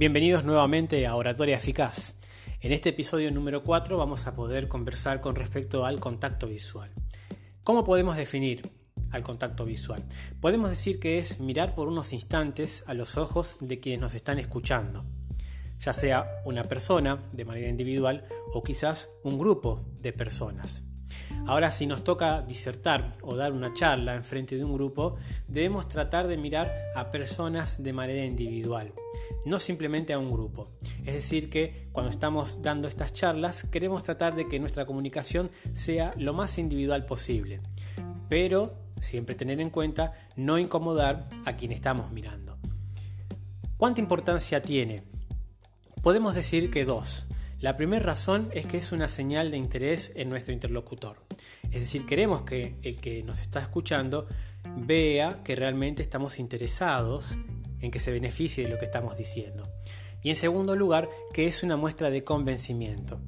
Bienvenidos nuevamente a Oratoria Eficaz. En este episodio número 4 vamos a poder conversar con respecto al contacto visual. ¿Cómo podemos definir al contacto visual? Podemos decir que es mirar por unos instantes a los ojos de quienes nos están escuchando, ya sea una persona de manera individual o quizás un grupo de personas. Ahora, si nos toca disertar o dar una charla en frente de un grupo, debemos tratar de mirar a personas de manera individual, no simplemente a un grupo. Es decir, que cuando estamos dando estas charlas, queremos tratar de que nuestra comunicación sea lo más individual posible, pero siempre tener en cuenta no incomodar a quien estamos mirando. ¿Cuánta importancia tiene? Podemos decir que dos. La primera razón es que es una señal de interés en nuestro interlocutor. Es decir, queremos que el que nos está escuchando vea que realmente estamos interesados en que se beneficie de lo que estamos diciendo. Y en segundo lugar, que es una muestra de convencimiento.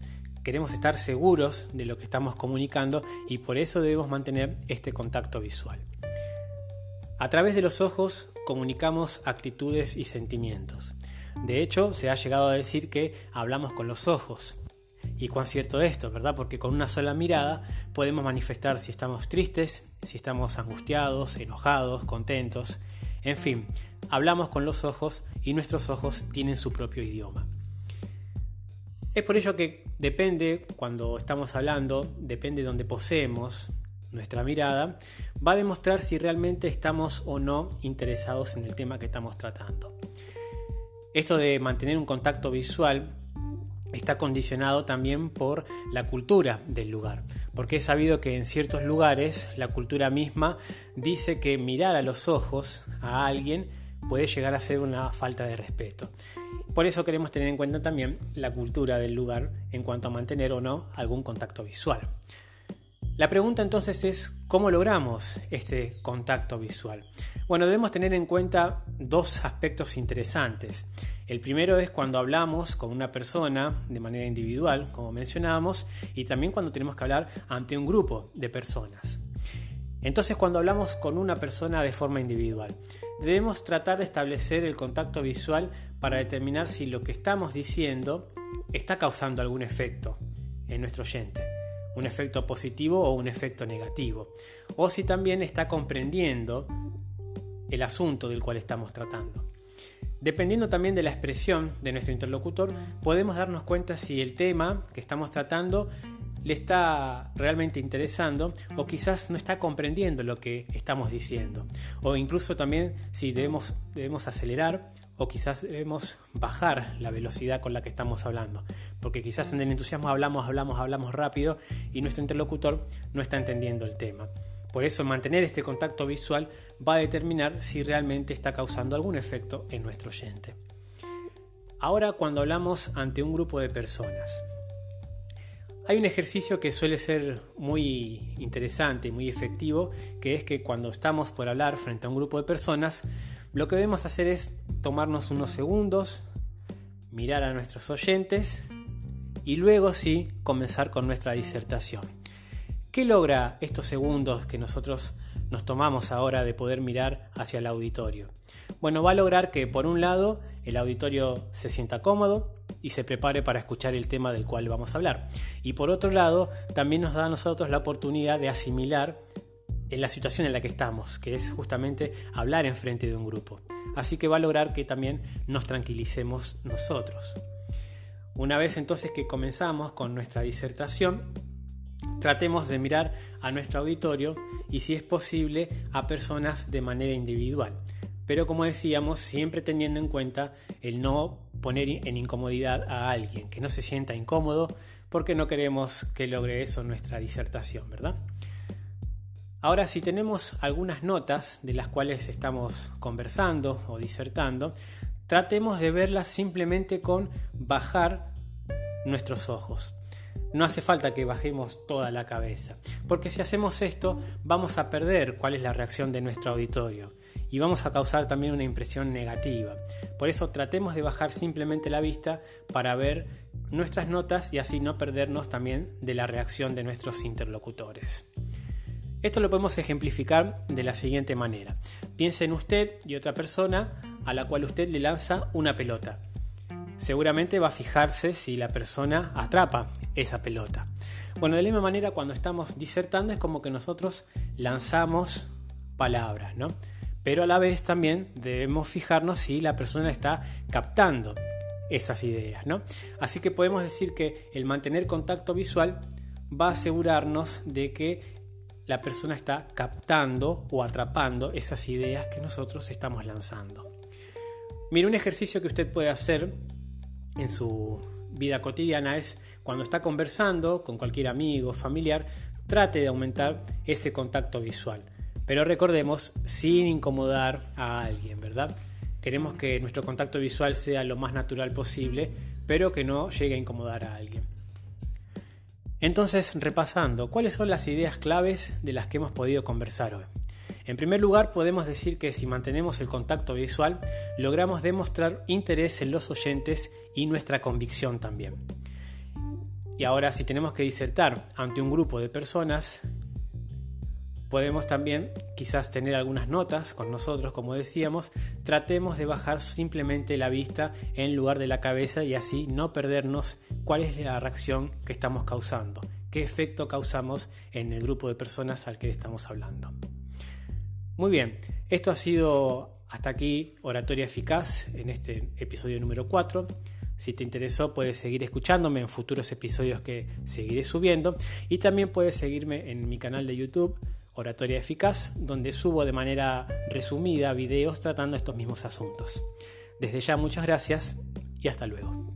Queremos estar seguros de lo que estamos comunicando y por eso debemos mantener este contacto visual. A través de los ojos comunicamos actitudes y sentimientos. De hecho, se ha llegado a decir que hablamos con los ojos. Y cuán cierto esto, ¿verdad? Porque con una sola mirada podemos manifestar si estamos tristes, si estamos angustiados, enojados, contentos. En fin, hablamos con los ojos y nuestros ojos tienen su propio idioma. Es por ello que depende, cuando estamos hablando, depende de donde poseemos nuestra mirada, va a demostrar si realmente estamos o no interesados en el tema que estamos tratando. Esto de mantener un contacto visual está condicionado también por la cultura del lugar, porque he sabido que en ciertos lugares la cultura misma dice que mirar a los ojos a alguien puede llegar a ser una falta de respeto. Por eso queremos tener en cuenta también la cultura del lugar en cuanto a mantener o no algún contacto visual. La pregunta entonces es, ¿cómo logramos este contacto visual? Bueno, debemos tener en cuenta dos aspectos interesantes. El primero es cuando hablamos con una persona de manera individual, como mencionábamos, y también cuando tenemos que hablar ante un grupo de personas. Entonces, cuando hablamos con una persona de forma individual, debemos tratar de establecer el contacto visual para determinar si lo que estamos diciendo está causando algún efecto en nuestro oyente un efecto positivo o un efecto negativo, o si también está comprendiendo el asunto del cual estamos tratando. Dependiendo también de la expresión de nuestro interlocutor, podemos darnos cuenta si el tema que estamos tratando le está realmente interesando o quizás no está comprendiendo lo que estamos diciendo. O incluso también si debemos, debemos acelerar o quizás debemos bajar la velocidad con la que estamos hablando, porque quizás en el entusiasmo hablamos, hablamos, hablamos rápido y nuestro interlocutor no está entendiendo el tema. Por eso mantener este contacto visual va a determinar si realmente está causando algún efecto en nuestro oyente. Ahora cuando hablamos ante un grupo de personas, hay un ejercicio que suele ser muy interesante, muy efectivo, que es que cuando estamos por hablar frente a un grupo de personas, lo que debemos hacer es tomarnos unos segundos, mirar a nuestros oyentes y luego sí comenzar con nuestra disertación. ¿Qué logra estos segundos que nosotros nos tomamos ahora de poder mirar hacia el auditorio? Bueno, va a lograr que por un lado el auditorio se sienta cómodo y se prepare para escuchar el tema del cual vamos a hablar. Y por otro lado, también nos da a nosotros la oportunidad de asimilar en la situación en la que estamos, que es justamente hablar en frente de un grupo. Así que va a lograr que también nos tranquilicemos nosotros. Una vez entonces que comenzamos con nuestra disertación, tratemos de mirar a nuestro auditorio y si es posible a personas de manera individual. Pero como decíamos, siempre teniendo en cuenta el no poner en incomodidad a alguien, que no se sienta incómodo porque no queremos que logre eso nuestra disertación, ¿verdad? Ahora, si tenemos algunas notas de las cuales estamos conversando o disertando, tratemos de verlas simplemente con bajar nuestros ojos. No hace falta que bajemos toda la cabeza, porque si hacemos esto vamos a perder cuál es la reacción de nuestro auditorio y vamos a causar también una impresión negativa. Por eso tratemos de bajar simplemente la vista para ver nuestras notas y así no perdernos también de la reacción de nuestros interlocutores. Esto lo podemos ejemplificar de la siguiente manera. Piensa en usted y otra persona a la cual usted le lanza una pelota. Seguramente va a fijarse si la persona atrapa esa pelota. Bueno, de la misma manera cuando estamos disertando es como que nosotros lanzamos palabras, ¿no? Pero a la vez también debemos fijarnos si la persona está captando esas ideas, ¿no? Así que podemos decir que el mantener contacto visual va a asegurarnos de que la persona está captando o atrapando esas ideas que nosotros estamos lanzando. Mira, un ejercicio que usted puede hacer en su vida cotidiana es cuando está conversando con cualquier amigo, familiar, trate de aumentar ese contacto visual. Pero recordemos, sin incomodar a alguien, ¿verdad? Queremos que nuestro contacto visual sea lo más natural posible, pero que no llegue a incomodar a alguien. Entonces, repasando, ¿cuáles son las ideas claves de las que hemos podido conversar hoy? En primer lugar, podemos decir que si mantenemos el contacto visual, logramos demostrar interés en los oyentes y nuestra convicción también. Y ahora, si tenemos que disertar ante un grupo de personas, podemos también quizás tener algunas notas con nosotros, como decíamos, tratemos de bajar simplemente la vista en lugar de la cabeza y así no perdernos cuál es la reacción que estamos causando, qué efecto causamos en el grupo de personas al que estamos hablando. Muy bien, esto ha sido hasta aquí Oratoria Eficaz en este episodio número 4. Si te interesó puedes seguir escuchándome en futuros episodios que seguiré subiendo y también puedes seguirme en mi canal de YouTube Oratoria Eficaz, donde subo de manera resumida videos tratando estos mismos asuntos. Desde ya muchas gracias y hasta luego.